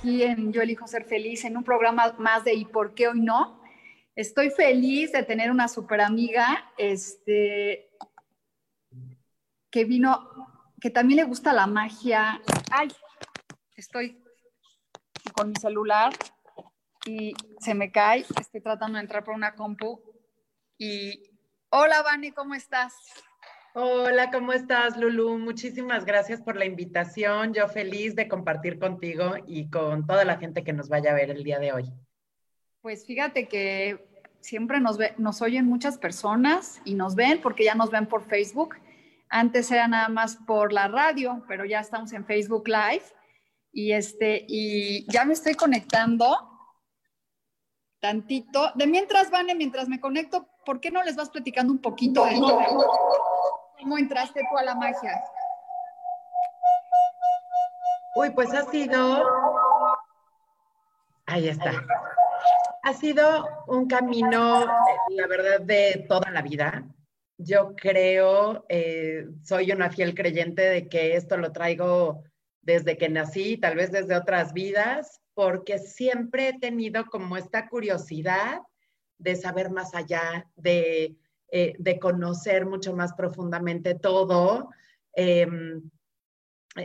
Aquí en Yo elijo ser feliz, en un programa más de ¿Y por qué hoy no? Estoy feliz de tener una super amiga este, que vino, que también le gusta la magia. Ay, estoy con mi celular y se me cae. Estoy tratando de entrar por una compu. Y hola, Vani, ¿cómo estás? Hola, ¿cómo estás, Lulu? Muchísimas gracias por la invitación. Yo feliz de compartir contigo y con toda la gente que nos vaya a ver el día de hoy. Pues fíjate que siempre nos, oyen muchas personas y nos ven porque ya nos ven por Facebook. Antes era nada más por la radio, pero ya estamos en Facebook Live y este y ya me estoy conectando tantito. De mientras, Vane, mientras me conecto, ¿por qué no les vas platicando un poquito de ¿Cómo entraste tú a la magia? Uy, pues ha sido, ahí está, ha sido un camino, la verdad, de toda la vida. Yo creo, eh, soy una fiel creyente de que esto lo traigo desde que nací, tal vez desde otras vidas, porque siempre he tenido como esta curiosidad de saber más allá, de eh, de conocer mucho más profundamente todo. Em,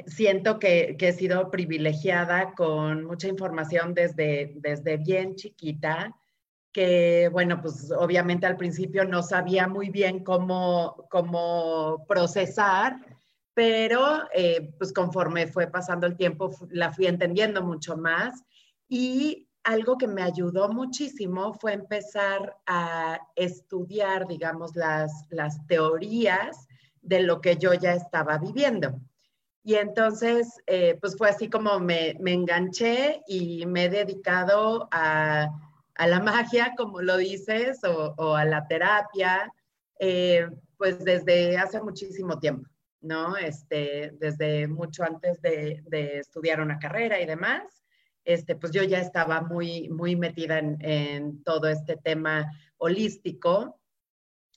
siento que, he sido privilegiada con mucha información desde, desde bien chiquita, que bueno, pues obviamente al principio no sabía muy bien cómo, cómo procesar, pero eh, pues conforme fue pasando el tiempo la fui entendiendo mucho más y algo que me ayudó muchísimo fue empezar a estudiar, digamos, las, las teorías de lo que yo ya estaba viviendo. Y entonces, eh, pues fue así como me, me, enganché y me he dedicado a, a la magia, como lo dices, o, o a la terapia, eh, pues desde hace muchísimo tiempo, ¿no? Este, desde mucho antes de, de estudiar una carrera y demás este, pues yo ya estaba muy, muy metida en, todo este tema holístico,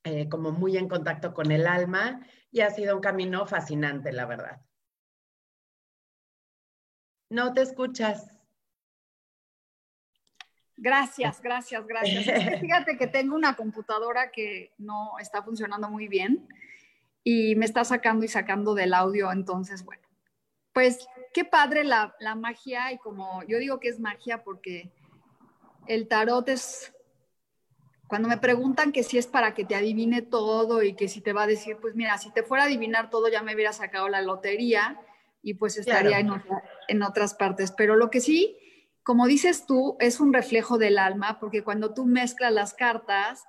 eh, como muy en contacto con el alma, y ha sido un camino fascinante, la verdad. No te escuchas. Gracias, gracias, gracias. fíjate que tengo una computadora que no está funcionando muy bien y me está sacando y sacando del audio, entonces, bueno, pues qué padre la, magia y como yo digo que es magia porque el tarot es, cuando me preguntan que si es para que te adivine todo y que si te va a decir, pues mira, si te fuera a adivinar todo ya me hubiera sacado la lotería y pues estaría en, en otras partes. Pero lo que sí, como dices tú, es un reflejo del alma porque cuando tú mezclas las cartas,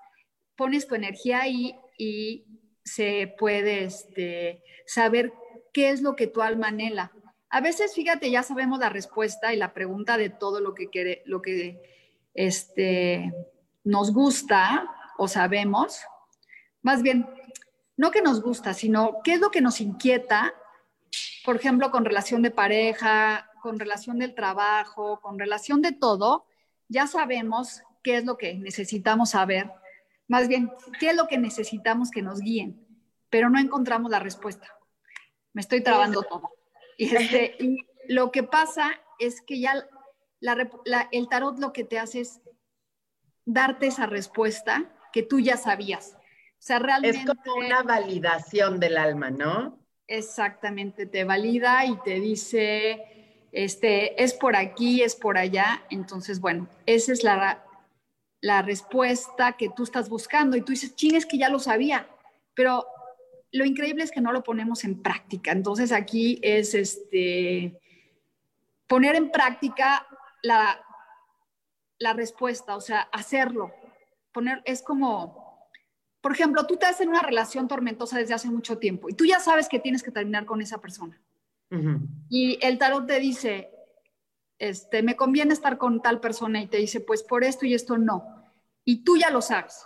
pones tu energía ahí y se puede este, saber qué es lo que tu alma anhela. A veces, fíjate, ya sabemos la respuesta y la pregunta de todo lo que, quiere, lo que este, nos gusta o sabemos. Más bien, no que nos gusta, sino qué es lo que nos inquieta, por ejemplo, con relación de pareja, con relación del trabajo, con relación de todo, ya sabemos qué es lo que necesitamos saber. Más bien, qué es lo que necesitamos que nos guíen, pero no encontramos la respuesta. Me estoy trabando todo. Este, y, lo que pasa es que ya el tarot lo que te hace es darte esa respuesta que tú ya sabías. O sea, realmente... Es como una validación del alma, ¿no? Exactamente, te valida y te dice, este, es por aquí, es por allá. Entonces, bueno, esa es la, la respuesta que tú estás buscando y tú dices, ching, es que ya lo sabía, pero lo increíble es que no lo ponemos en práctica. Entonces aquí es este, poner en práctica la, la respuesta, o sea, hacerlo. Poner, es como, por ejemplo, tú te estás en una relación tormentosa desde hace mucho tiempo y tú ya sabes que tienes que terminar con esa persona. Y el tarot te dice, este, me conviene estar con tal persona y te dice, pues por esto y esto no. Y tú ya lo sabes.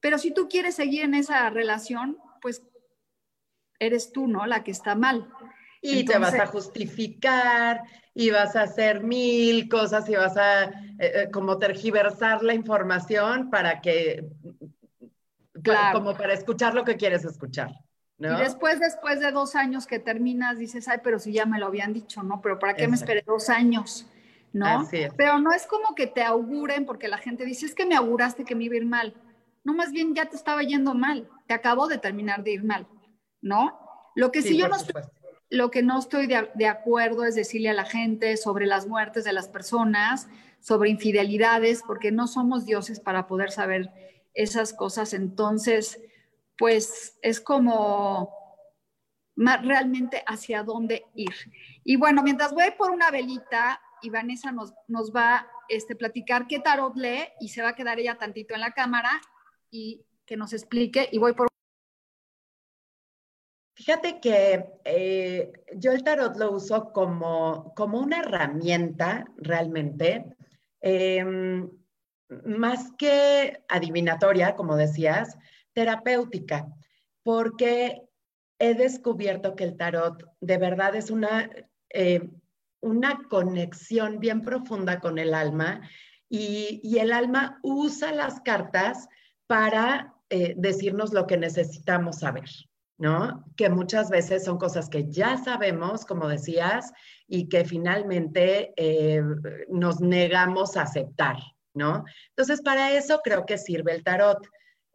Pero si tú quieres seguir en esa relación, pues eres tú, ¿no? La que está mal. Y te vas a justificar y vas a hacer mil cosas y vas a eh, eh, como tergiversar la información para que, claro. como para escuchar lo que quieres escuchar. ¿no? Y después, después de dos años que terminas, dices, ay, pero si ya me lo habían dicho, ¿no? Pero ¿para qué me esperé dos años? ¿No? Pero no es como que te auguren, porque la gente dice, es que me auguraste que me iba a ir mal. No, más bien ya te estaba yendo mal, te acabó de terminar de ir mal, ¿no? Lo que sí, yo no estoy, lo que no estoy de, de, acuerdo es decirle a la gente sobre las muertes de las personas, sobre infidelidades, porque no somos dioses para poder saber esas cosas. Entonces, pues es como realmente hacia dónde ir. Y bueno, mientras voy por una velita y Vanessa nos, nos va a este, platicar qué tarot lee y se va a quedar ella tantito en la cámara y que nos explique y voy por Fíjate que eh, yo el tarot lo uso como, como una herramienta realmente, em, más que adivinatoria, como decías, terapéutica, porque he descubierto que el tarot de verdad es una, eh, una conexión bien profunda con el alma y, y el alma usa las cartas para eh, decirnos lo que necesitamos saber. ¿No? Que muchas veces son cosas que ya sabemos, como decías, y que finalmente eh, nos negamos a aceptar, ¿no? Entonces, para eso creo que sirve el tarot.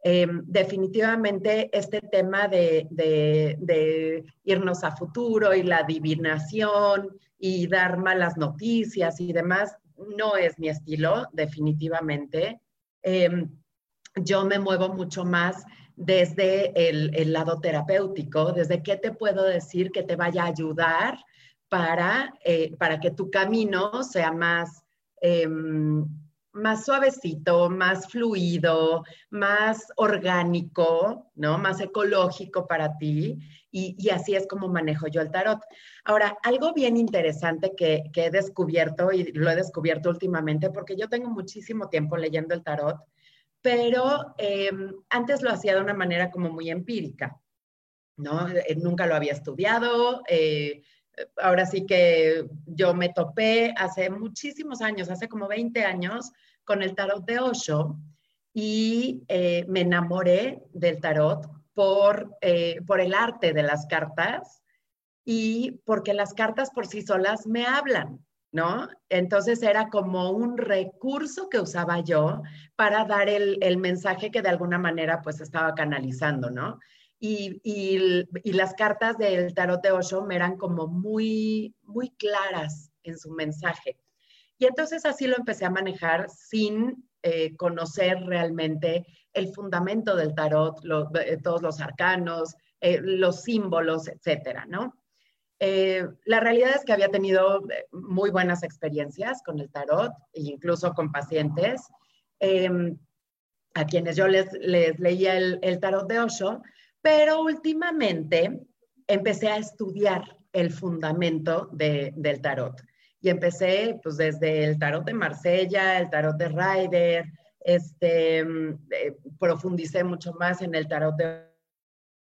Em, definitivamente este tema de, irnos a futuro y la adivinación y dar malas noticias y demás no es mi estilo, definitivamente. Em, yo me muevo mucho más desde el, lado terapéutico, desde qué te puedo decir que te vaya a ayudar para, eh, para que tu camino sea más, em, más suavecito, más fluido, más orgánico, ¿no? Más ecológico para ti. Y, así es como manejo yo el tarot. Ahora, algo bien interesante que, que he descubierto y lo he descubierto últimamente, porque yo tengo muchísimo tiempo leyendo el tarot, pero em, antes lo hacía de una manera como muy empírica, ¿no? Eh, nunca lo había estudiado. Eh, ahora sí que yo me topé hace muchísimos años, hace como 20 años, con el tarot de Osho y eh, me enamoré del tarot por, por el arte de las cartas y porque las cartas por sí solas me hablan. ¿No? Entonces era como un recurso que usaba yo para dar el, mensaje que de alguna manera pues estaba canalizando, ¿no? Y, las cartas del tarot de Osho me eran como muy, muy claras en su mensaje. Y entonces así lo empecé a manejar sin eh, conocer realmente el fundamento del tarot, eh, todos los arcanos, eh, los símbolos, etcétera, ¿no? Eh, la realidad es que había tenido eh, muy buenas experiencias con el tarot, e incluso con pacientes, em, a quienes yo les, leía el, tarot de Osho, pero últimamente empecé a estudiar el fundamento del tarot. Y empecé pues desde el tarot de Marsella, el tarot de Ryder, este, em, eh, profundicé mucho más en el tarot de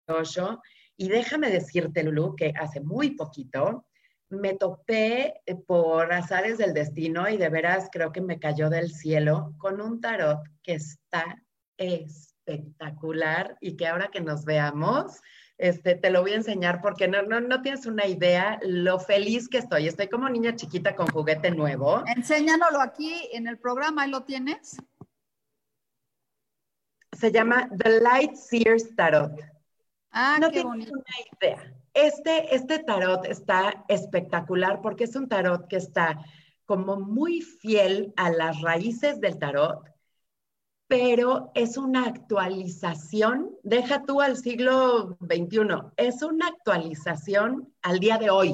Osho y déjame decirte, Lulu, que hace muy poquito me topé eh, por azares del destino y de veras creo que me cayó del cielo con un tarot que está espectacular y que ahora que nos veamos, este, te lo voy a enseñar porque no, no, no tienes una idea lo feliz que estoy. Estoy como niña chiquita con juguete nuevo. Enséñanoslo aquí en el programa, ¿ahí lo tienes? Se llama The Light Seers Tarot. Ah, no tengo una idea. Este, este tarot está espectacular porque es un tarot que está como muy fiel a las raíces del tarot pero es una actualización, deja tú al siglo XXI, es una actualización al día de hoy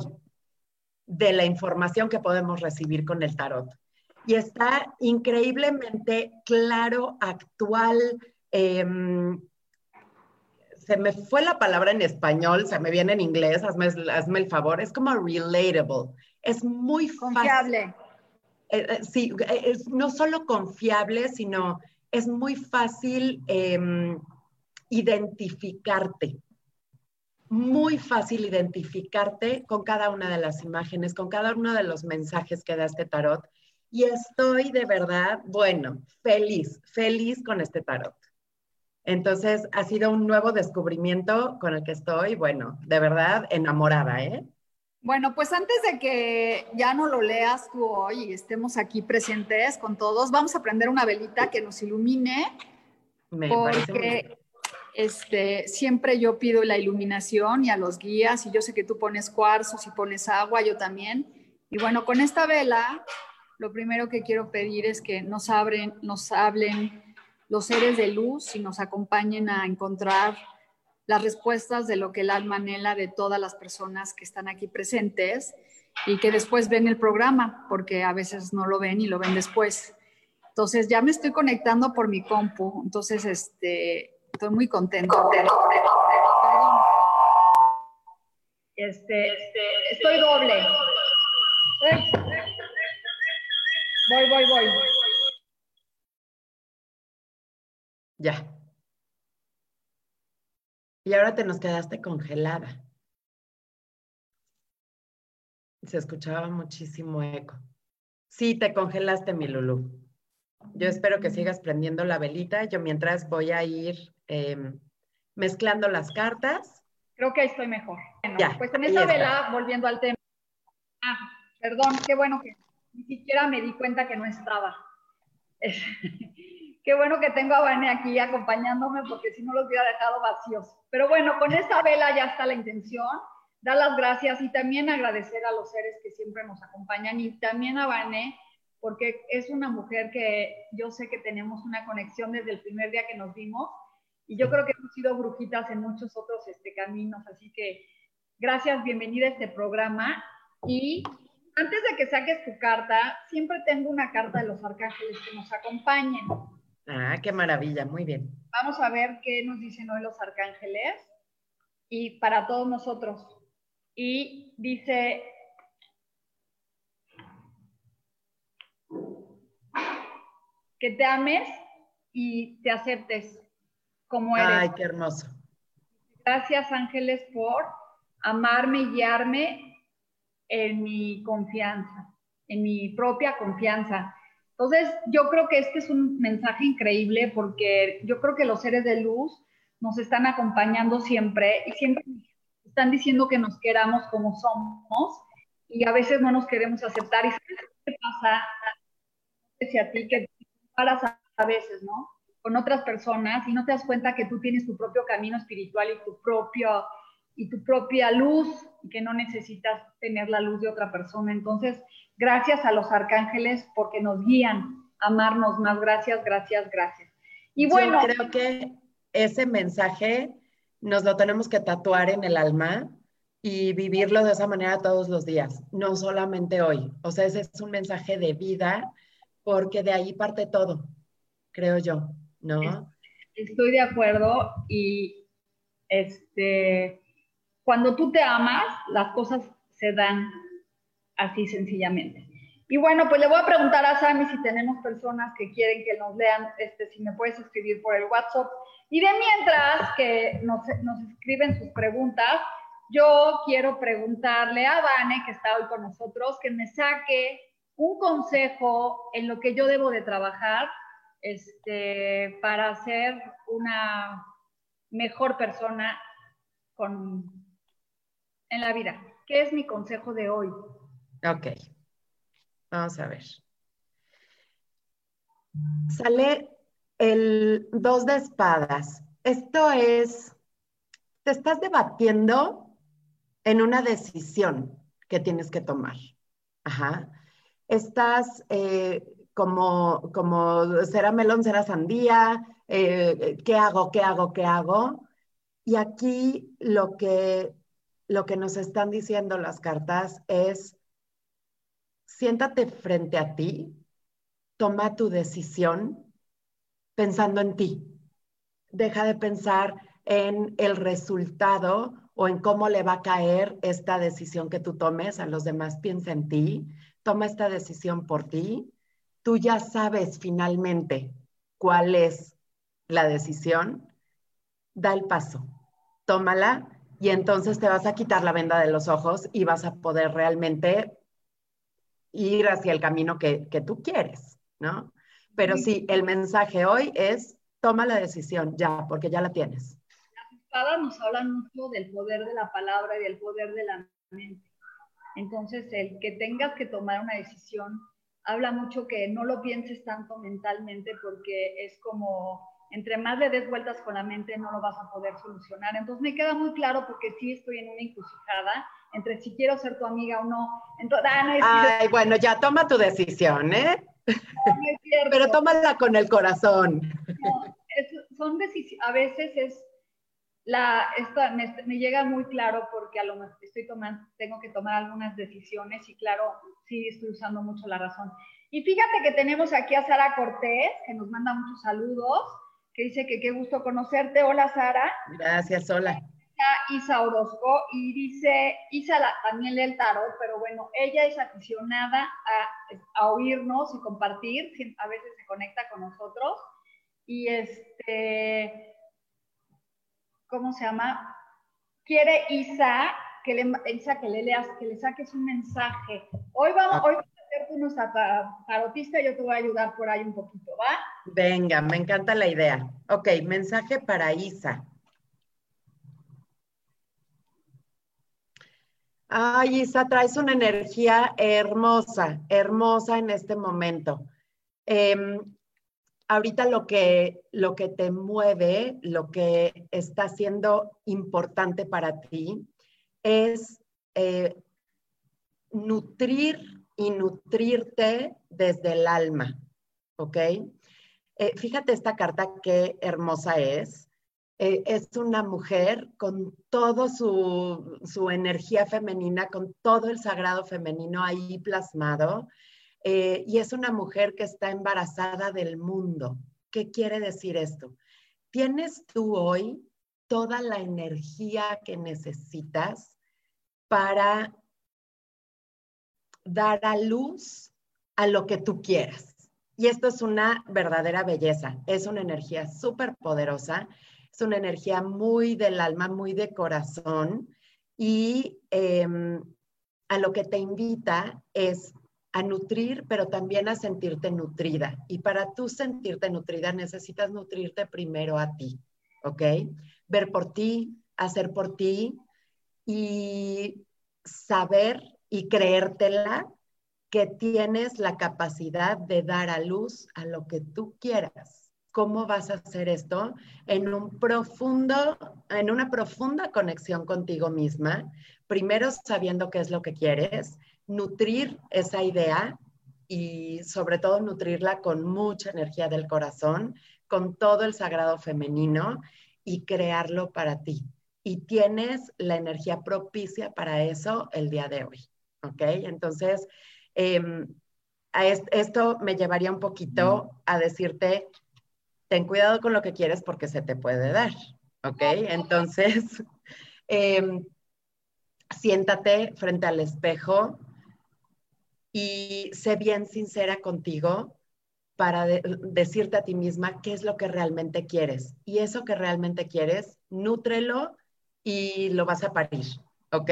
de la información que podemos recibir con el tarot. Y está increíblemente claro, actual. Em, se me fue la palabra en español, se me viene en inglés, hazme, hazme el favor, es como relatable, es muy confiable. Eh, eh, sí, es no solo confiable, sino es muy fácil em, identificarte muy fácil identificarte con cada una de las imágenes, con cada uno de los mensajes que da este tarot. Y estoy de verdad, bueno, feliz, feliz con este tarot. Entonces, ha sido un nuevo descubrimiento con el que estoy, bueno, de verdad enamorada, ¿eh? Bueno, pues antes de que ya no lo leas tú hoy y estemos aquí presentes con todos, vamos a prender una velita que nos ilumine. Me porque este, siempre yo pido la iluminación y a los guías, y yo sé que tú pones cuarzos y pones agua, yo también. Y bueno, con esta vela, lo primero que quiero pedir es que nos, abren, nos hablen los seres de luz y nos acompañen a encontrar las respuestas de lo que el alma anhela de todas las personas que están aquí presentes y que después ven el programa, porque a veces no lo ven y lo ven después. Entonces ya me estoy conectando por mi compu, entonces este, Estoy muy contento. Este, estoy doble. Voy, voy, voy. Ya. Y ahora te nos quedaste congelada. Se escuchaba muchísimo eco. Sí, te congelaste, mi Lulu. Yo espero que sigas prendiendo la velita. Yo mientras voy a ir Em, mezclando las cartas. Creo que ahí estoy mejor. pues en esa vela, volviendo al tema. Ah, perdón, qué bueno que ni siquiera me di cuenta que no estaba. Qué bueno que tengo a Vane aquí acompañándome porque si no los hubiera dejado vacíos. Pero bueno, con esta vela ya está la intención. Dar las gracias y también agradecer a los seres que siempre nos acompañan y también a Vane porque es una mujer que yo sé que tenemos una conexión desde el primer día que nos vimos y yo creo que hemos sido brujitas en muchos otros este, caminos, así que gracias, bienvenida a este programa. Y antes de que saques tu carta, siempre tengo una carta de los arcángeles que nos acompañen. Ah, qué maravilla, muy bien. Vamos a ver qué nos dicen hoy los arcángeles y para todos nosotros. Y dice, que te ames y te aceptes como eres. Ay, qué hermoso. Gracias, Ángeles, por amarme y guiarme en mi confianza, en mi propia confianza. Entonces, yo creo que este es un mensaje increíble porque yo creo que los seres de luz nos están acompañando siempre y siempre están diciendo que nos queramos como somos y a veces no nos queremos aceptar. ¿Y sabes qué pasa? a ti que paras a veces, ¿no? con otras personas y no te das cuenta que tú tienes tu propio camino espiritual y tu, propio, y tu propia luz y que no necesitas tener la luz de otra persona. Entonces, gracias a los arcángeles porque nos guían a amarnos más. Gracias, gracias, gracias. Y bueno, Yo creo que ese mensaje nos lo tenemos que tatuar en el alma y vivirlo de esa manera todos los días, no solamente hoy. O sea, ese es un mensaje de vida porque de ahí parte todo, creo yo. ¿no? Estoy de acuerdo y este, cuando tú te amas, las cosas se dan así sencillamente. Y bueno, pues le voy a preguntar a Sammy si tenemos personas que quieren que nos lean, este, si me puedes escribir por el WhatsApp. Y de mientras que nos, nos escriben sus preguntas, yo quiero preguntarle a Vane, que está hoy con nosotros, que me saque un consejo en lo que yo debo de trabajar este, para ser una mejor persona con, en la vida. ¿Qué es mi consejo de hoy? Ok, vamos a ver. Sale el dos de espadas. Esto es, te estás debatiendo en una decisión que tienes que tomar. Ajá. Estás eh, como, como será melón, será sandía, eh, ¿qué hago, qué hago, qué hago? Y aquí lo que, lo que nos están diciendo las cartas es, siéntate frente a ti, toma tu decisión pensando en ti. Deja de pensar en el resultado o en cómo le va a caer esta decisión que tú tomes a los demás. Piensa en ti, toma esta decisión por ti tú ya sabes finalmente cuál es la decisión, da el paso, tómala y entonces te vas a quitar la venda de los ojos y vas a poder realmente ir hacia el camino que, tú quieres, ¿no? Pero sí, el mensaje hoy es, toma la decisión ya, porque ya la tienes. Las espadas nos hablan mucho del poder de la palabra y del poder de la mente. Entonces, el que tengas que tomar una decisión habla mucho que no lo pienses tanto mentalmente porque es como, entre más le des vueltas con la mente, no lo vas a poder solucionar. Entonces me queda muy claro porque sí estoy en una encrucijada entre si quiero ser tu amiga o no. Entonces, ah, Ay, bueno, ya toma tu decisión, ¿eh? Pero tómala con el corazón. son decisiones, a veces es la, esto me, llega muy claro porque a lo mejor estoy tomando, tengo que tomar algunas decisiones y claro, sí estoy usando mucho la razón. Y fíjate que tenemos aquí a Sara Cortés, que nos manda muchos saludos, que dice que qué gusto conocerte. Hola Sara. Gracias, hola. Isa Orozco y dice, Isa también lee el tarot, pero bueno, ella es aficionada a, a oírnos y compartir, a veces se conecta con nosotros y este ¿cómo se llama? Quiere Isa que le, Isa, que le leas, que le saques un mensaje. Hoy vamos, ah. a hacer tú nuestra tarotista, yo te voy a ayudar por ahí un poquito, ¿va? Venga, me encanta la idea. Ok, mensaje para Isa. Ay, Isa, traes una energía hermosa, hermosa en este momento. Em, ahorita lo que, lo que te mueve, lo que está siendo importante para ti es eh, nutrir y nutrirte desde el alma, ¿ok? Eh, fíjate esta carta qué hermosa es. Eh, es una mujer con toda su, su, energía femenina, con todo el sagrado femenino ahí plasmado. Eh, y es una mujer que está embarazada del mundo. ¿Qué quiere decir esto? Tienes tú hoy toda la energía que necesitas para dar a luz a lo que tú quieras. Y esto es una verdadera belleza, es una energía súper poderosa, es una energía muy del alma, muy de corazón y em, a lo que te invita es a nutrir, pero también a sentirte nutrida. Y para tú sentirte nutrida necesitas nutrirte primero a ti, ¿ok? Ver por ti, hacer por ti y saber y creértela que tienes la capacidad de dar a luz a lo que tú quieras. ¿Cómo vas a hacer esto? En un profundo, en una profunda conexión contigo misma, primero sabiendo qué es lo que quieres nutrir esa idea y sobre todo nutrirla con mucha energía del corazón, con todo el sagrado femenino y crearlo para ti. Y tienes la energía propicia para eso el día de hoy. ¿Ok? Entonces, em, esto me llevaría un poquito a decirte, ten cuidado con lo que quieres porque se te puede dar. ¿Ok? Entonces, em, siéntate frente al espejo, y sé bien sincera contigo para decirte a ti misma qué es lo que realmente quieres. Y eso que realmente quieres, nútrelo y lo vas a parir, ¿ok?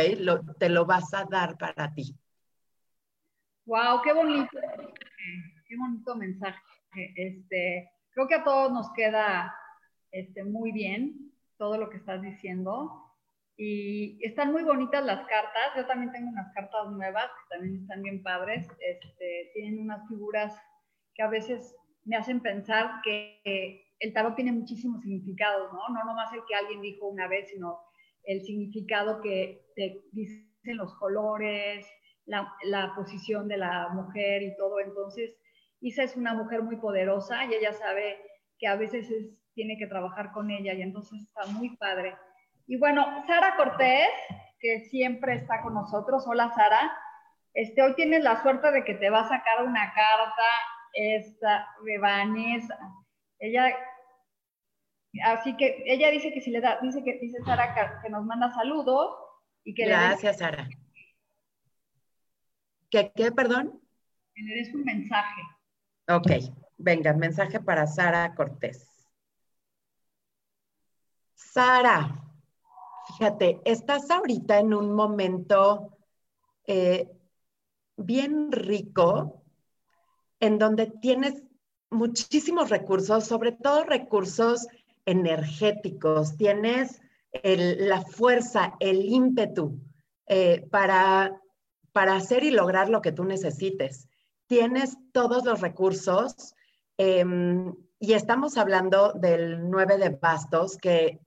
te lo vas a dar para ti. Wow, qué bonito, qué bonito mensaje. Este, creo que a todos nos queda este, muy bien todo lo que estás diciendo. Y están muy bonitas las cartas. Yo también tengo unas cartas nuevas que también están bien padres. Este, tienen unas figuras que a veces me hacen pensar que el tarot tiene muchísimos significados, ¿no? No nomás el que alguien dijo una vez, sino el significado que te dicen los colores, la, la posición de la mujer y todo. Entonces, Isa es una mujer muy poderosa y ella sabe que a veces tiene que trabajar con ella y entonces está muy padre. Y bueno, Sara Cortés, que siempre está con nosotros. Hola Sara. Este, hoy tienes la suerte de que te va a sacar una carta esta de Vanessa. Ella, así que ella dice que si le da, dice que dice Sara que, nos manda saludos y que Gracias, Sara. ¿Qué, qué, perdón? Que le des un mensaje. Ok, venga, mensaje para Sara Cortés. Sara, fíjate, estás ahorita en un momento eh, bien rico en donde tienes muchísimos recursos, sobre todo recursos energéticos, tienes la fuerza, el ímpetu eh, para, para hacer y lograr lo que tú necesites. Tienes todos los recursos em, y estamos hablando del 9 de bastos, que,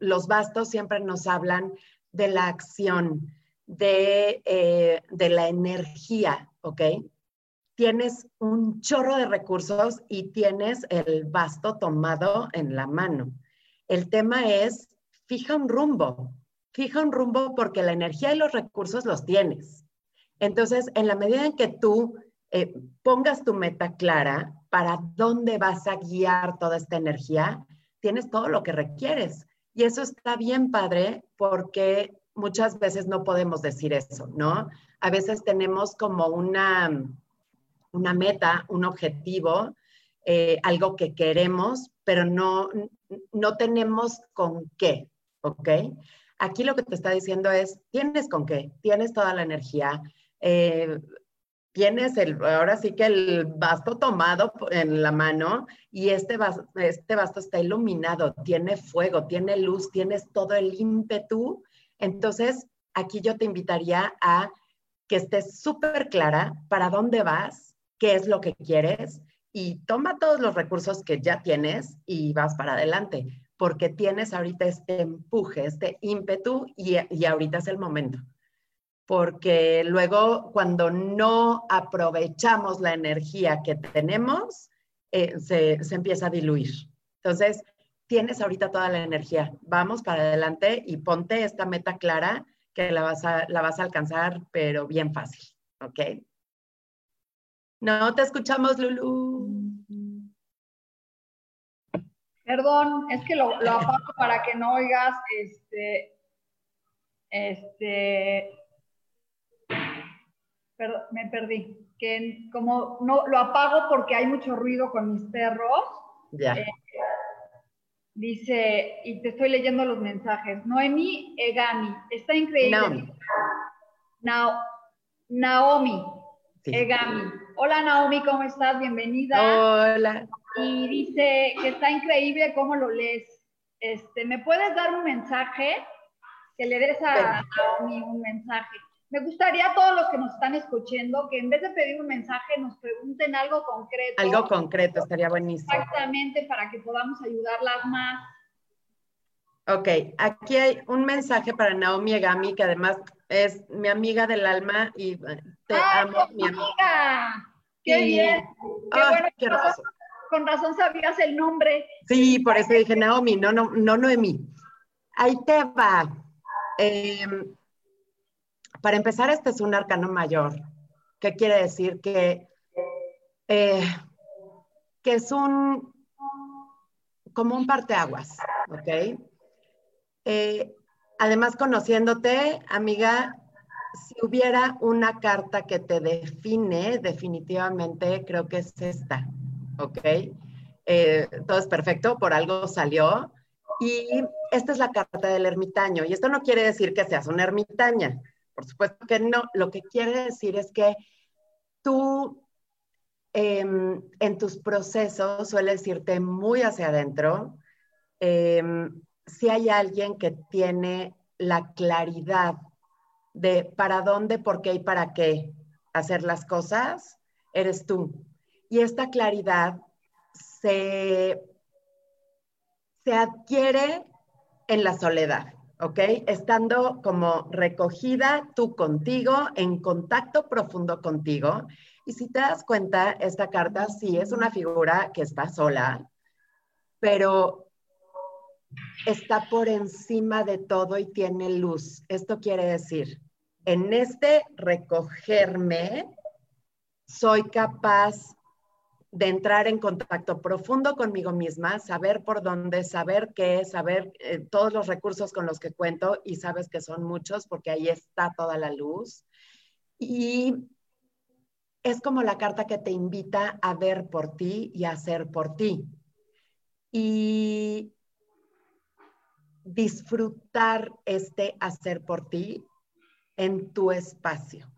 los bastos siempre nos hablan de la acción, de, eh, de la energía, ¿ok? tienes un chorro de recursos y tienes el basto tomado en la mano. El tema es, fija un rumbo, fija un rumbo porque la energía y los recursos los tienes. Entonces, en la medida en que tú eh, pongas tu meta clara para dónde vas a guiar toda esta energía, tienes todo lo que requieres. Y eso está bien padre porque muchas veces no podemos decir eso, ¿no? A veces tenemos como una, una meta, un objetivo, eh, algo que queremos, pero no, no tenemos con qué, ¿ok? Aquí lo que te está diciendo es, tienes con qué, tienes toda la energía, eh, tienes el, ahora sí que el basto tomado en la mano y este basto, este basto está iluminado, tiene fuego, tiene luz, tienes todo el ímpetu. Entonces, aquí yo te invitaría a que estés súper clara para dónde vas, qué es lo que quieres y toma todos los recursos que ya tienes y vas para adelante, porque tienes ahorita este empuje, este ímpetu y, ahorita es el momento. Porque luego cuando no aprovechamos la energía que tenemos, eh, se, empieza a diluir. Entonces, tienes ahorita toda la energía. Vamos para adelante y ponte esta meta clara que la vas a, la vas a alcanzar, pero bien fácil. ¿Ok? No te escuchamos, Lulu. Perdón, es que lo, apago para que no oigas, este, este, perdón, me perdí. Que como no lo apago porque hay mucho ruido con mis perros. Ya. Eh, dice, y te estoy leyendo los mensajes. Noemi Egami, está increíble. Naomi. Egami. Hola Naomi, ¿cómo estás? Bienvenida. Hola. Y dice que está increíble cómo lo lees. Este, ¿Me puedes dar un mensaje? Que le des a Naomi un mensaje. Me gustaría a todos los que nos están escuchando que en vez de pedir un mensaje nos pregunten algo concreto. Algo concreto, estaría buenísimo. Exactamente, para que podamos ayudarlas más. Ok, aquí hay un mensaje para Naomi Egami, que además es mi amiga del alma y eh, te amo, mi amiga. ¡Qué bien! ¡Qué bueno! Qué razón, con razón sabías el nombre. Sí, por eso dije Naomi, no, no, no Noemi. Ahí te va. Em, para empezar, este es un arcano mayor. ¿Qué quiere decir? Que, eh, que es un, como un parteaguas, ¿ok? Eh, además, conociéndote, amiga, si hubiera una carta que te define, definitivamente creo que es esta, ¿ok? Eh, todo es perfecto, por algo salió. Y esta es la carta del ermitaño. Y esto no quiere decir que seas una ermitaña, por supuesto que no. Lo que quiere decir es que tú em, en tus procesos sueles irte muy hacia adentro. Em, si hay alguien que tiene la claridad de para dónde, por qué y para qué hacer las cosas, eres tú. Y esta claridad se, se adquiere en la soledad, ¿ok? Estando como recogida tú contigo, en contacto profundo contigo. Y si te das cuenta, esta carta sí es una figura que está sola, pero está por encima de todo y tiene luz. Esto quiere decir, en este recogerme, soy capaz de entrar en contacto profundo conmigo misma, saber por dónde, saber qué, saber eh, todos los recursos con los que cuento y sabes que son muchos porque ahí está toda la luz. Y es como la carta que te invita a ver por ti y a hacer por ti. Y disfrutar este hacer por ti en tu espacio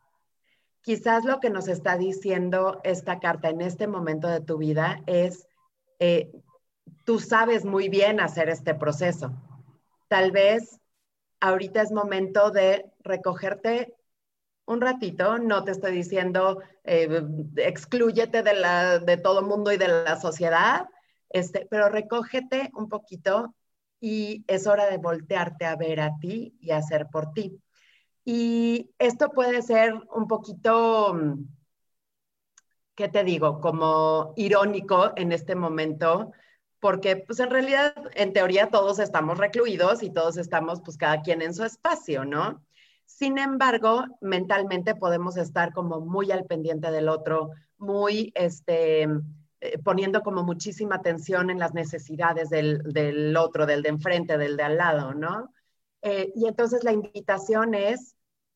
quizás lo que nos está diciendo esta carta en este momento de tu vida es, eh, tú sabes muy bien hacer este proceso. Tal vez ahorita es momento de recogerte un ratito, no te estoy diciendo eh, excluyete de, la, de todo mundo y de la sociedad, este, pero recógete un poquito y es hora de voltearte a ver a ti y hacer por ti. Y esto puede ser un poquito, mm, ¿qué te digo? Como irónico en este momento, porque pues en realidad, en teoría, todos estamos recluidos y todos estamos pues cada quien en su espacio, ¿no? Sin embargo, mentalmente podemos estar como muy al pendiente del otro, muy, este, eh, poniendo como muchísima atención en las necesidades del, del otro, del de enfrente, del de al lado, ¿no? Eh, y entonces la invitación es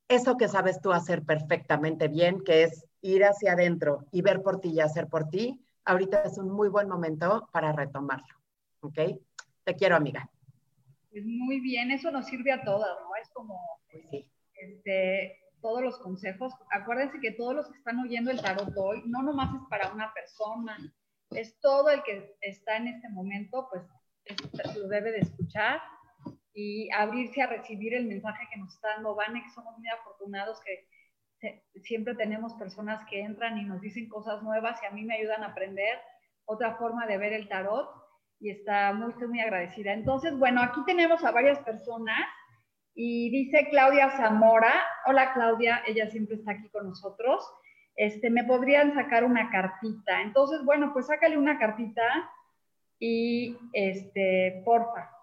eso que sabes tú hacer perfectamente bien, que es ir hacia adentro y ver por ti y hacer por ti. Ahorita es un muy buen momento para retomarlo. ¿Ok? Te quiero, amiga. Pues muy bien, eso nos sirve a todas, ¿no? Es como pues este, todos los consejos. Acuérdense que todos los que están oyendo el tarot hoy, no nomás es para una persona, es todo el que está en este momento, pues lo debe de escuchar y abrirse a recibir el mensaje que nos está dando Vane, que somos muy afortunados que siempre tenemos personas que entran y nos dicen cosas nuevas y a mí me ayudan a aprender otra forma de ver el tarot y está muy, muy agradecida. Entonces, bueno, aquí tenemos a varias personas y dice Claudia Zamora, hola Claudia, ella siempre está aquí con nosotros, este, me podrían sacar una cartita. Entonces, bueno, pues sácale una cartita y, este, porfa,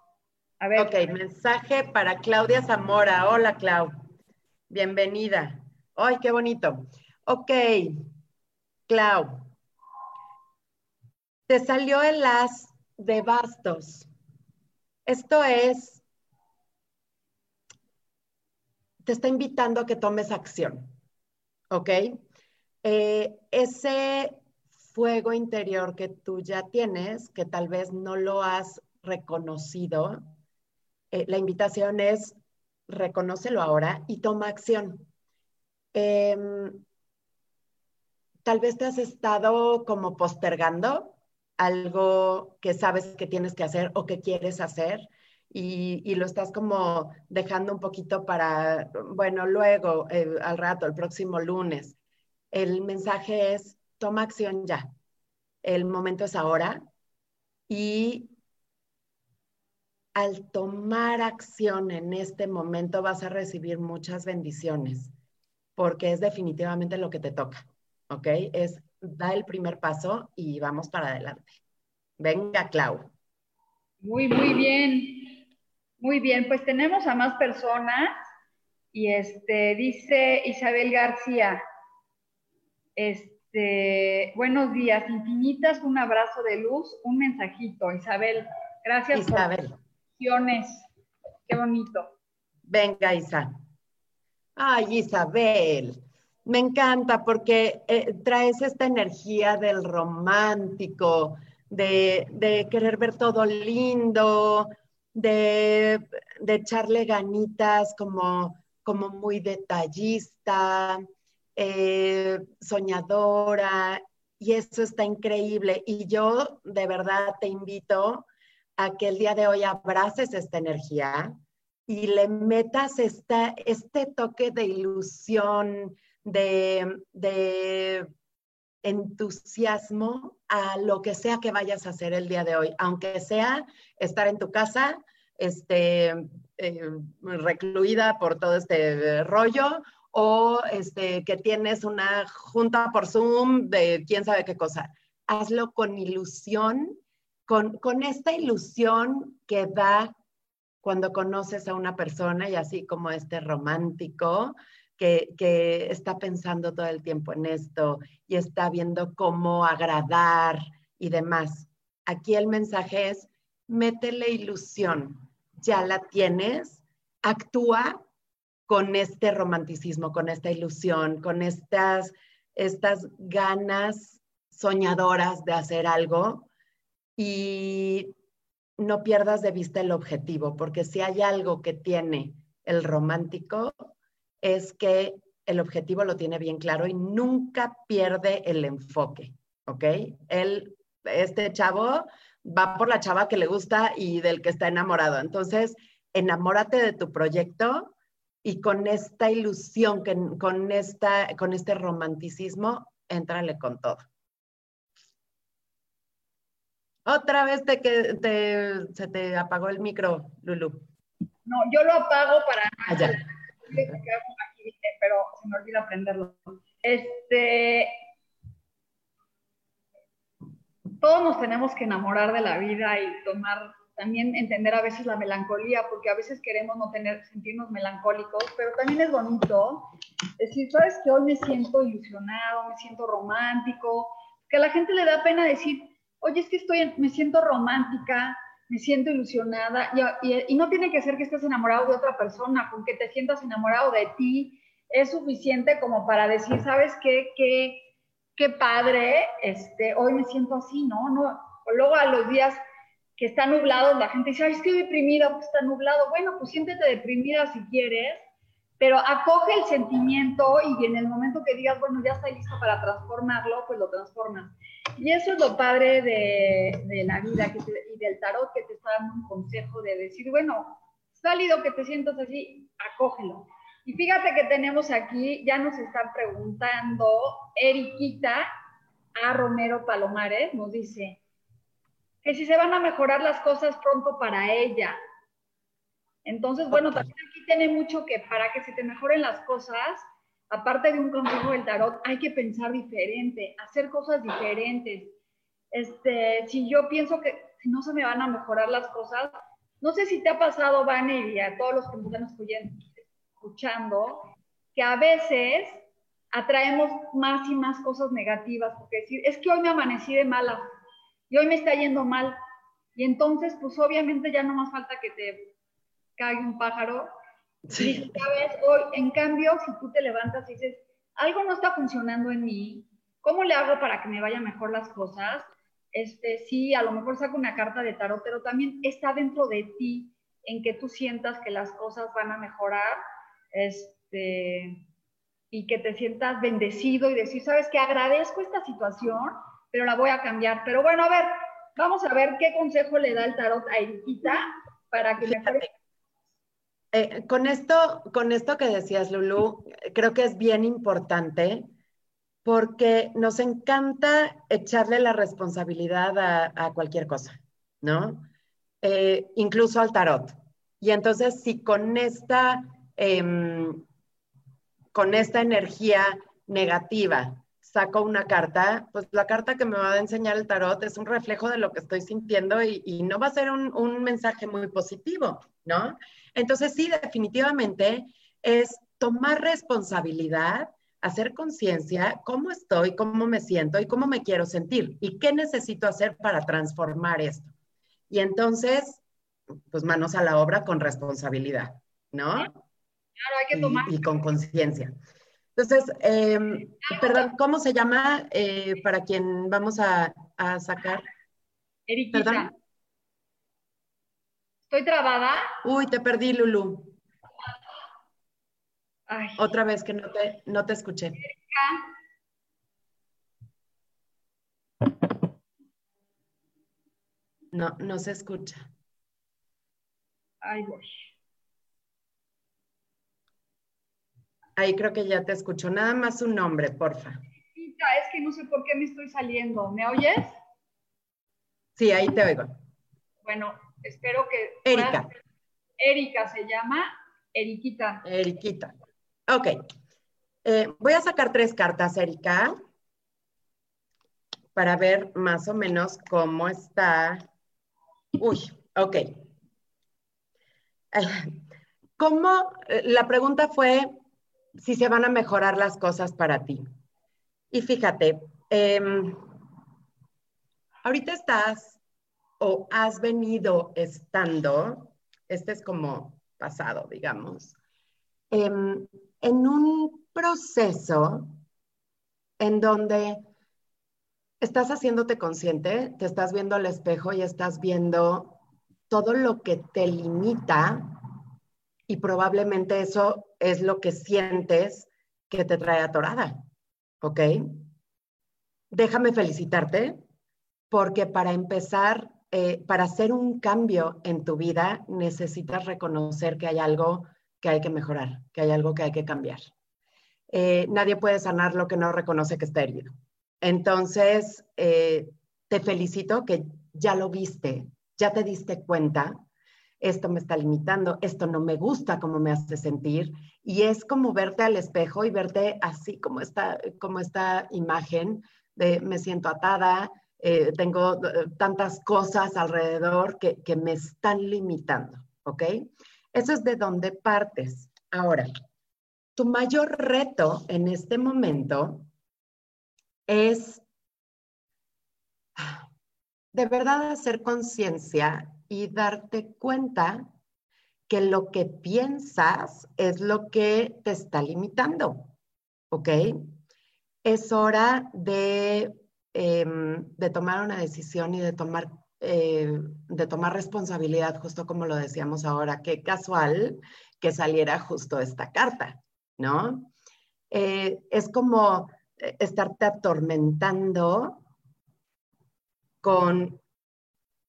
Ok, mensaje para Claudia Zamora. Hola, Clau. Bienvenida. ¡Ay, qué bonito! Ok, Clau. Te salió el as de bastos. Esto es, te está invitando a que tomes acción. ¿Ok? Eh, ese fuego interior que tú ya tienes, que tal vez no lo has reconocido, eh, la invitación es reconócelo ahora y toma acción. Em, tal vez te has estado como postergando algo que sabes que tienes que hacer o que quieres hacer y, lo estás como dejando un poquito para, bueno, luego, eh, al rato, el próximo lunes. El mensaje es, toma acción ya. El momento es ahora y al tomar acción en este momento vas a recibir muchas bendiciones, porque es definitivamente lo que te toca, ¿ok? Es da el primer paso y vamos para adelante. Venga, Clau. Muy, muy bien. Muy bien, pues tenemos a más personas y este dice Isabel García, este, buenos días, infinitas, un abrazo de luz, un mensajito, Isabel. Gracias Isabel. Qué bonito. Venga, Isa. Ay, Isabel, me encanta porque eh, traes esta energía del romántico, de, querer ver todo lindo, de, echarle ganitas como, como muy detallista, eh, soñadora, y eso está increíble. Y yo de verdad te invito a que el día de hoy abraces esta energía y le metas esta, este toque de ilusión, de, entusiasmo a lo que sea que vayas a hacer el día de hoy, aunque sea estar en tu casa, este, eh, recluida por todo este rollo, o este, que tienes una junta por Zoom de quién sabe qué cosa. Hazlo con ilusión, con, con esta ilusión que da cuando conoces a una persona y así como este romántico que, que, está pensando todo el tiempo en esto y está viendo cómo agradar y demás. Aquí el mensaje es, métele ilusión, ya la tienes, actúa con este romanticismo, con esta ilusión, con estas, estas ganas soñadoras de hacer algo y no pierdas de vista el objetivo, porque si hay algo que tiene el romántico, es que el objetivo lo tiene bien claro y nunca pierde el enfoque, ¿ok? Él, este chavo va por la chava que le gusta y del que está enamorado. Entonces, enamórate de tu proyecto y con esta ilusión, con, esta, con este romanticismo, entrale con todo. Otra vez te, te, se te apagó el micro, Lulu. No, yo lo apago para... Allá. Ah, pero se me olvida prenderlo. Este, todos nos tenemos que enamorar de la vida y tomar, también entender a veces la melancolía, porque a veces queremos no tener, sentirnos melancólicos, pero también es bonito decir, sabes que hoy me siento ilusionado, me siento romántico, que a la gente le da pena decir, oye, es que estoy, me siento romántica, me siento ilusionada, y, no tiene que ser que estés enamorado de otra persona, con que te sientas enamorado de ti, es suficiente como para decir, ¿sabes qué? qué padre, este, hoy me siento así, ¿no? no luego a los días que están nublados, la gente dice, ay, estoy deprimida porque está nublado. Bueno, pues siéntete deprimida si quieres, pero acoge el sentimiento y en el momento que digas, bueno, ya está listo para transformarlo, pues lo transformas. Y eso es lo padre de, de la vida que y del tarot que te está dando un consejo de decir, bueno, válido que te sientas así, acógelo. Y fíjate que tenemos aquí, ya nos están preguntando, Eriquita A. Romero Palomares nos dice que si se van a mejorar las cosas pronto para ella. Entonces, bueno, también aquí tiene mucho que para que se te mejoren las cosas, aparte de un consejo del tarot, hay que pensar diferente, hacer cosas diferentes. Este, si yo pienso que no se me van a mejorar las cosas, no sé si te ha pasado, Vane, y a todos los que nos están escuchando, que a veces atraemos más y más cosas negativas, porque decir, es que hoy me amanecí de mala y hoy me está yendo mal. Y entonces, pues obviamente ya no más falta que te caiga un pájaro. Sí. Sabes, hoy, en cambio, si tú te levantas y dices, algo no está funcionando en mí, ¿cómo le hago para que me vayan mejor las cosas? Este, sí, a lo mejor saco una carta de tarot, pero también está dentro de ti en que tú sientas que las cosas van a mejorar este, y que te sientas bendecido y decir, sabes que agradezco esta situación, pero la voy a cambiar. Pero bueno, a ver, vamos a ver qué consejo le da el tarot a Eriquita para que mejore. Eh, con, esto, con esto que decías, Lulu, creo que es bien importante porque nos encanta echarle la responsabilidad a, cualquier cosa, ¿no? Eh, incluso al tarot. Y entonces, si con esta Em, con esta energía negativa saco una carta, pues la carta que me va a enseñar el tarot es un reflejo de lo que estoy sintiendo y, no va a ser un, un, mensaje muy positivo, ¿no? Entonces sí, definitivamente es tomar responsabilidad, hacer conciencia, cómo estoy, cómo me siento y cómo me quiero sentir y qué necesito hacer para transformar esto. Y entonces, pues manos a la obra con responsabilidad, ¿no? Claro, hay que tomar. Y, con conciencia. Entonces, em, perdón, ¿cómo se llama eh, para quien vamos a, sacar? Eriquita. ¿Perdón? ¿Estoy trabada? Uy, te perdí, Lulu. Otra vez que no te, no te escuché. No, no se escucha. Ay, voy. Ahí creo que ya te escucho. Nada más un nombre, porfa. Es que no sé por qué me estoy saliendo. ¿Me oyes? Sí, ahí te oigo. Bueno, espero que... Erika. Erika se llama. Eriquita. Eriquita. Ok. Eh, voy a sacar tres cartas, Erika, para ver más o menos cómo está. Uy, ok. ¿Cómo? La pregunta fue si se van a mejorar las cosas para ti. Y fíjate, em, ahorita estás o has venido estando, este es como pasado, digamos, em, en un proceso en donde estás haciéndote consciente, te estás viendo al espejo y estás viendo todo lo que te limita y probablemente eso es lo que sientes que te trae atorada, ¿ok? Déjame felicitarte porque para empezar, eh, para hacer un cambio en tu vida, necesitas reconocer que hay algo que hay que mejorar, que hay algo que hay que cambiar. Eh, nadie puede sanar lo que no reconoce que está herido. Entonces, eh, te felicito que ya lo viste, ya te diste cuenta esto me está limitando, esto no me gusta como me hace sentir. Y es como verte al espejo y verte así como esta, como esta imagen de me siento atada, eh, tengo eh, tantas cosas alrededor que, que me están limitando, ¿ok? Eso es de donde partes. Ahora, tu mayor reto en este momento es de verdad hacer conciencia y darte cuenta que lo que piensas es lo que te está limitando, ¿ok? Es hora de, em, de tomar una decisión y de tomar, eh, de tomar responsabilidad, justo como lo decíamos ahora, qué casual que saliera justo esta carta, ¿no? Eh, es como eh, estarte atormentando con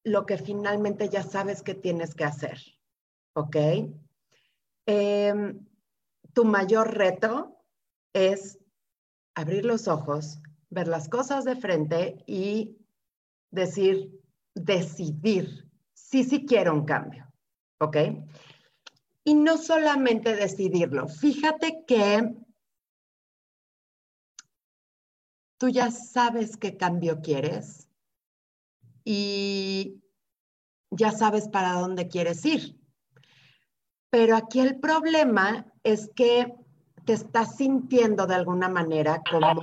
lo que finalmente ya sabes que tienes que hacer. ¿Ok? Em, tu mayor reto es abrir los ojos, ver las cosas de frente y decir, decidir, sí, sí quiero un cambio. ¿Ok? Y no solamente decidirlo, fíjate que tú ya sabes qué cambio quieres y ya sabes para dónde quieres ir. Pero aquí el problema es que te estás sintiendo de alguna manera como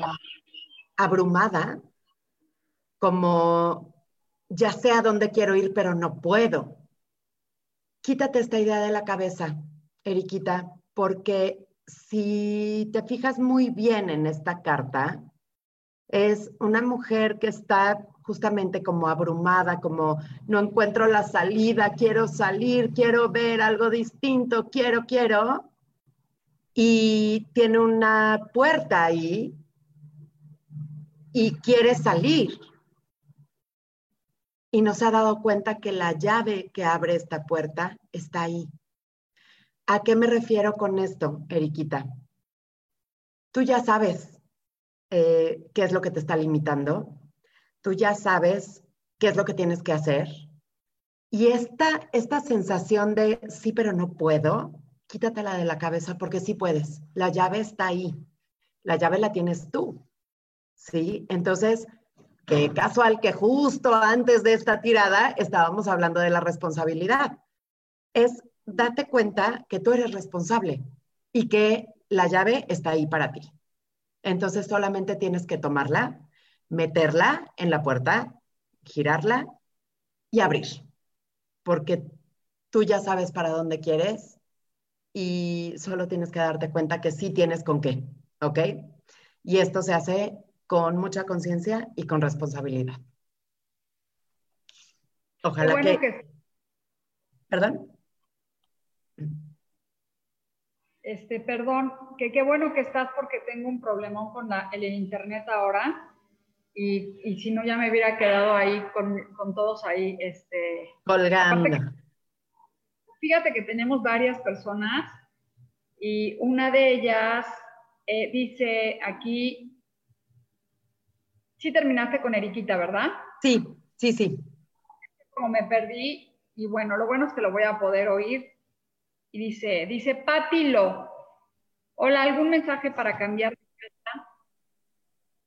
abrumada, como ya sé a dónde quiero ir, pero no puedo. Quítate esta idea de la cabeza, Eriquita, porque si te fijas muy bien en esta carta, es una mujer que está justamente como abrumada, como no encuentro la salida, quiero salir, quiero ver algo distinto, quiero, quiero. Y tiene una puerta ahí y quiere salir. Y no se ha dado cuenta que la llave que abre esta puerta está ahí. ¿A qué me refiero con esto, Eriquita? Tú ya sabes eh, qué es lo que te está limitando, tú ya sabes qué es lo que tienes que hacer. Y esta, esta sensación de sí, pero no puedo, quítatela de la cabeza porque sí puedes. La llave está ahí. La llave la tienes tú. ¿Sí? Entonces, qué casual que justo antes de esta tirada estábamos hablando de la responsabilidad. Es date cuenta que tú eres responsable y que la llave está ahí para ti. Entonces solamente tienes que tomarla, meterla en la puerta, girarla y abrir, porque tú ya sabes para dónde quieres y solo tienes que darte cuenta que sí tienes con qué, ¿ok? Y esto se hace con mucha conciencia y con responsabilidad. Ojalá que... ¿Perdón? Este, perdón, que qué bueno que estás porque tengo un problema con el internet ahora y, si no ya me hubiera quedado ahí con, todos ahí, este, colgando. fíjate que tenemos varias personas y una de ellas eh, dice aquí, sí terminaste con Eriquita, ¿verdad? Sí, sí, sí. Como me perdí y bueno, lo bueno es que lo voy a poder oír. Y dice, dice Patilo, Hola, ¿algún mensaje para cambiar de casa?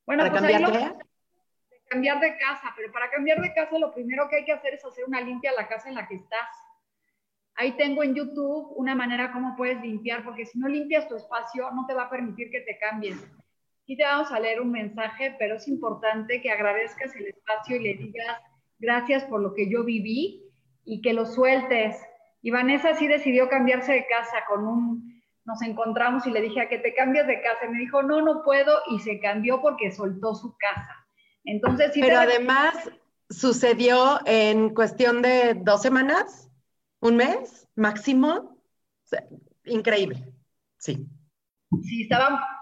Bueno, ¿Para pues cambiar de cambiar de casa, pero para cambiar de casa lo primero que hay que hacer es hacer una limpia a la casa en la que estás. Ahí tengo en YouTube una manera como puedes limpiar, porque si no limpias tu espacio, no te va a permitir que te cambies. Aquí te vamos a leer un mensaje, pero es importante que agradezcas el espacio y le digas gracias por lo que yo viví y que lo sueltes. Y Vanessa sí decidió cambiarse de casa con un, nos encontramos y le dije a que te cambies de casa. Y me dijo, no, no puedo. Y se cambió porque soltó su casa. Entonces, sí Pero además sucedió en cuestión de dos semanas, un mes máximo. increíble, sí. Sí, estaba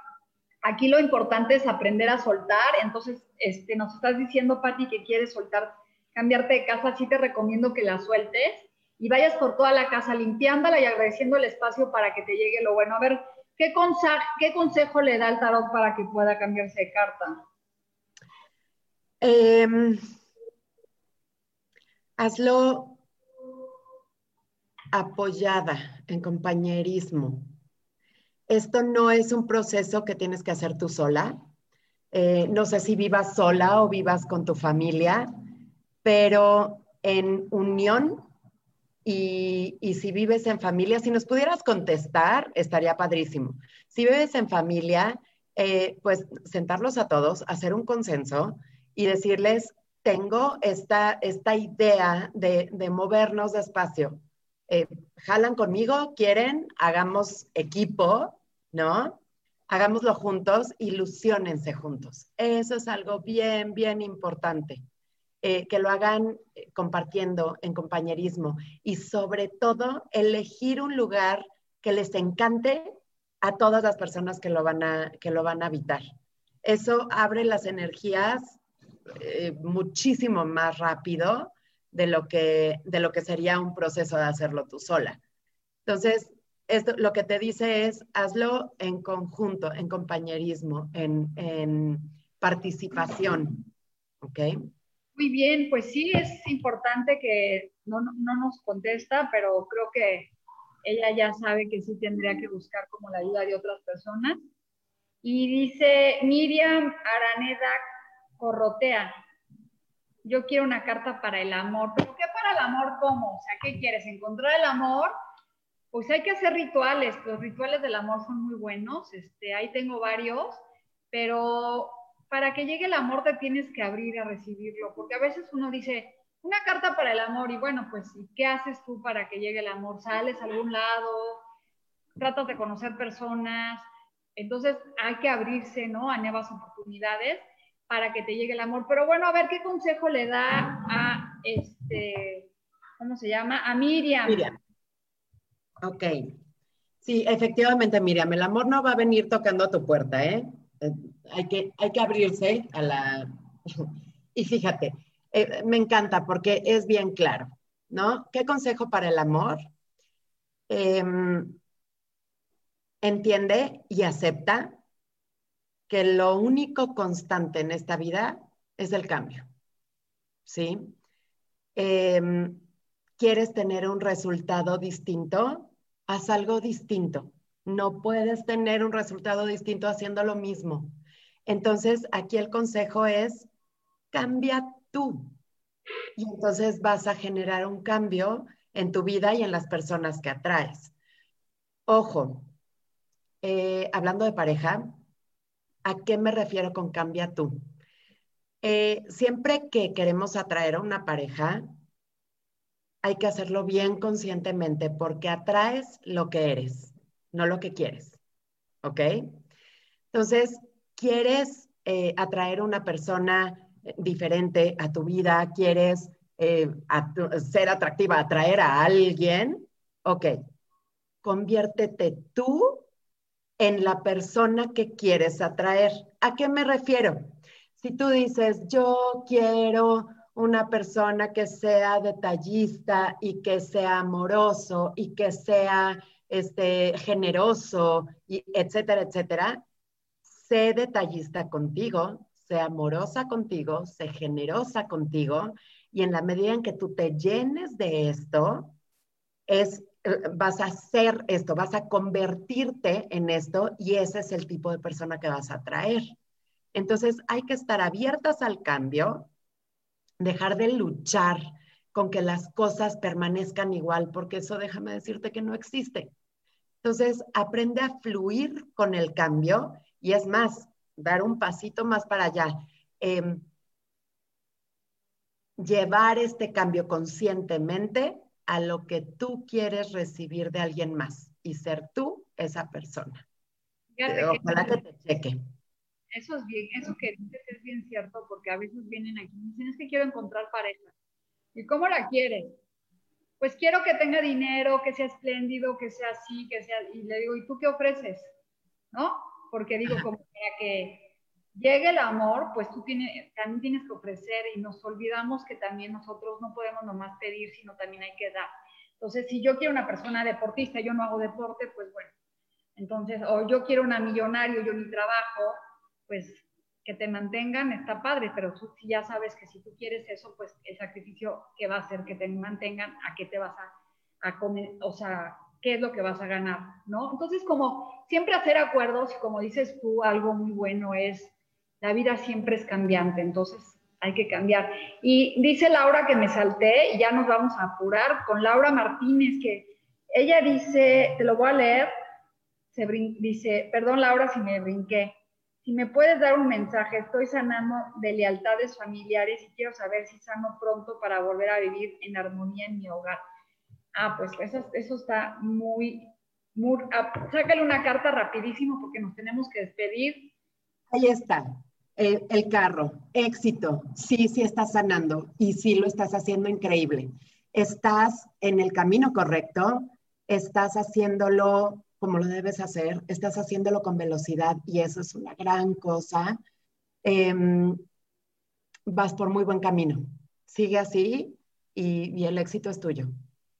Aquí lo importante es aprender a soltar. Entonces, este, nos estás diciendo, Patti, que quieres soltar, cambiarte de casa. Sí te recomiendo que la sueltes y vayas por toda la casa limpiándola y agradeciendo el espacio para que te llegue lo bueno. A ver, ¿qué, qué consejo le da el tarot para que pueda cambiarse de carta? Em, hazlo apoyada en compañerismo esto no es un proceso que tienes que hacer tú sola. Eh, no sé si vivas sola o vivas con tu familia, pero en unión y, si vives en familia, si nos pudieras contestar, estaría padrísimo. Si vives en familia, eh, pues sentarlos a todos, hacer un consenso y decirles, tengo esta, esta idea de, movernos despacio. Eh, jalan conmigo, quieren, hagamos equipo, ¿no? Hagámoslo juntos, ilusionense juntos. Eso es algo bien, bien importante. Eh, que lo hagan eh, compartiendo en compañerismo y sobre todo elegir un lugar que les encante a todas las personas que lo van a, que lo van a habitar. Eso abre las energías muchísimo más rápido de lo que, de lo que sería un proceso de hacerlo tú sola. Entonces, esto lo que te dice es, hazlo en conjunto, en compañerismo, en, participación. ¿Ok? Muy bien, pues sí, es importante que no, no, nos contesta, pero creo que ella ya sabe que sí tendría que buscar como la ayuda de otras personas. Y dice Miriam Araneda Corrotea, yo quiero una carta para el amor. ¿Pero qué para el amor cómo? O sea, ¿qué quieres? ¿Encontrar el amor? Pues hay que hacer rituales. Los rituales del amor son muy buenos. Este, ahí tengo varios, pero para que llegue el amor te tienes que abrir a recibirlo, porque a veces uno dice, una carta para el amor, y bueno, pues, ¿qué haces tú para que llegue el amor? ¿Sales a algún lado? ¿Tratas de conocer personas? Entonces hay que abrirse, ¿no? A nuevas oportunidades para que te llegue el amor. Pero bueno, a ver qué consejo le da a este, ¿cómo se llama? A Miriam. Miriam. Ok. Sí, efectivamente, Miriam, el amor no va a venir tocando a tu puerta, ¿eh? eh hay, que, hay que abrirse a la... y fíjate, eh, me encanta porque es bien claro, ¿no? ¿Qué consejo para el amor? Em, entiende y acepta que lo único constante en esta vida es el cambio. ¿Sí? Em, ¿Quieres tener un resultado distinto? Haz algo distinto. No puedes tener un resultado distinto haciendo lo mismo. Entonces, aquí el consejo es, cambia tú. Y entonces vas a generar un cambio en tu vida y en las personas que atraes. Ojo, eh, hablando de pareja, ¿A qué me refiero con cambia tú? Eh, siempre que queremos atraer a una pareja, hay que hacerlo bien conscientemente porque atraes lo que eres, no lo que quieres. ¿Ok? Entonces, quieres eh, atraer una persona diferente a tu vida, quieres eh, ser atractiva, atraer a alguien, ok, conviértete tú en la persona que quieres atraer. ¿A qué me refiero? Si tú dices, yo quiero una persona que sea detallista y que sea amoroso y que sea este, generoso, y etcétera, etcétera, sé detallista contigo, sé amorosa contigo, sé generosa contigo y en la medida en que tú te llenes de esto, es vas a hacer esto, vas a convertirte en esto y ese es el tipo de persona que vas a atraer. Entonces hay que estar abiertas al cambio, dejar de luchar con que las cosas permanezcan igual, porque eso déjame decirte que no existe. Entonces, aprende a fluir con el cambio y es más, dar un pasito más para allá. Em, llevar este cambio conscientemente a lo que tú quieres recibir de alguien más y ser tú esa persona. Ojalá que, te cheque. Eso es bien, eso que dices es bien cierto, porque a veces vienen aquí y dicen, es que quiero encontrar pareja. ¿Y cómo la quieres? Pues quiero que tenga dinero, que sea espléndido, que sea así, que sea... Y le digo, ¿y tú qué ofreces? ¿No? Porque digo, como para que llegue el amor, pues tú tienes, también tienes que ofrecer y nos olvidamos que también nosotros no podemos nomás pedir, sino también hay que dar. Entonces, si yo quiero una persona deportista, yo no hago deporte, pues bueno. Entonces, o yo quiero una millonario, yo mi trabajo, pues que te mantengan está padre, pero tú ya sabes que si tú quieres eso, pues el sacrificio que va a hacer que te mantengan, a qué te vas a, a comer, o sea, qué es lo que vas a ganar, ¿no? Entonces, como siempre hacer acuerdos, como dices tú, algo muy bueno es, la vida siempre es cambiante, entonces hay que cambiar. Y dice Laura que me salté, y ya nos vamos a apurar con Laura Martínez, que ella dice, te lo voy a leer, se dice, perdón Laura si me brinqué, si me puedes dar un mensaje, estoy sanando de lealtades familiares y quiero saber si sano pronto para volver a vivir en armonía en mi hogar. Ah, pues eso, está muy, muy... Ah, sácale una carta rapidísimo porque nos tenemos que despedir. Ahí está, el, el carro, éxito, sí, sí estás sanando y sí lo estás haciendo increíble. Estás en el camino correcto, estás haciéndolo como lo debes hacer, estás haciéndolo con velocidad y eso es una gran cosa. Em, vas por muy buen camino. Sigue así y, el éxito es tuyo.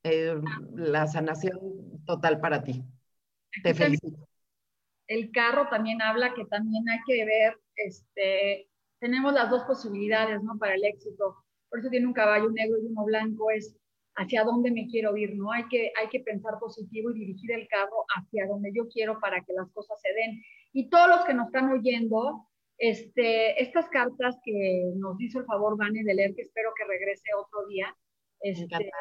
Em, la sanación total para ti. Te felicito. El carro también habla que también hay que ver, este, tenemos las dos posibilidades, ¿no? Para el éxito. Por eso tiene un caballo negro y uno blanco, es hacia dónde me quiero ir, ¿no? Hay que, hay que pensar positivo y dirigir el carro hacia donde yo quiero para que las cosas se den. Y todos los que nos están oyendo, este, estas cartas que nos hizo el favor Vane de leer, que espero que regrese otro día, este,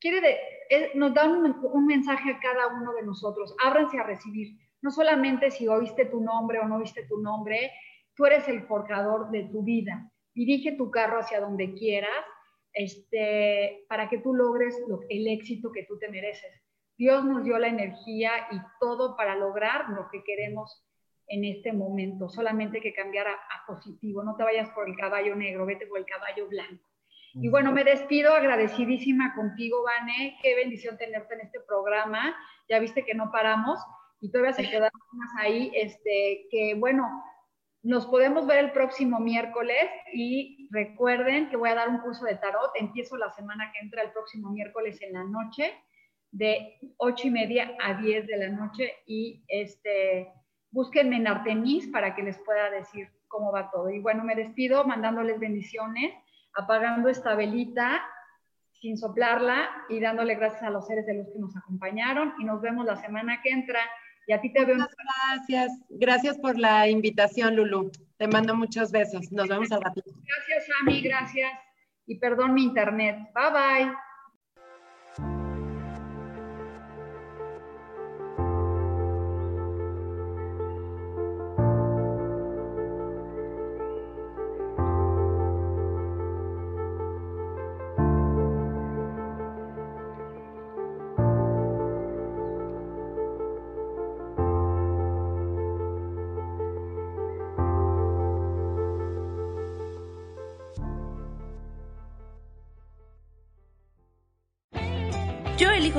quiere de, nos da un, un, mensaje a cada uno de nosotros. Ábranse a recibir. No solamente si oíste tu nombre o no oíste tu nombre, tú eres el forjador de tu vida. Dirige tu carro hacia donde quieras este, para que tú logres el éxito que tú te mereces. Dios nos dio la energía y todo para lograr lo que queremos en este momento. Solamente que cambiar a, positivo. No te vayas por el caballo negro, vete por el caballo blanco. Y bueno, me despido agradecidísima contigo, Vane. Qué bendición tenerte en este programa. Ya viste que no paramos y todavía se quedan más ahí. Este, que bueno, nos podemos ver el próximo miércoles y recuerden que voy a dar un curso de tarot. Empiezo la semana que entra el próximo miércoles en la noche, de ocho y media a 10 de la noche. Y este, búsquenme en Artemis para que les pueda decir cómo va todo. Y bueno, me despido mandándoles bendiciones, apagando esta velita sin soplarla y dándole gracias a los seres de luz que nos acompañaron. Y nos vemos la semana que entra. Y a ti te veo. Muchas gracias. Gracias por la invitación, Lulu. Te mando muchos besos. Nos vemos al ratito. Gracias, Ami. Gracias. Y perdón mi internet. Bye bye.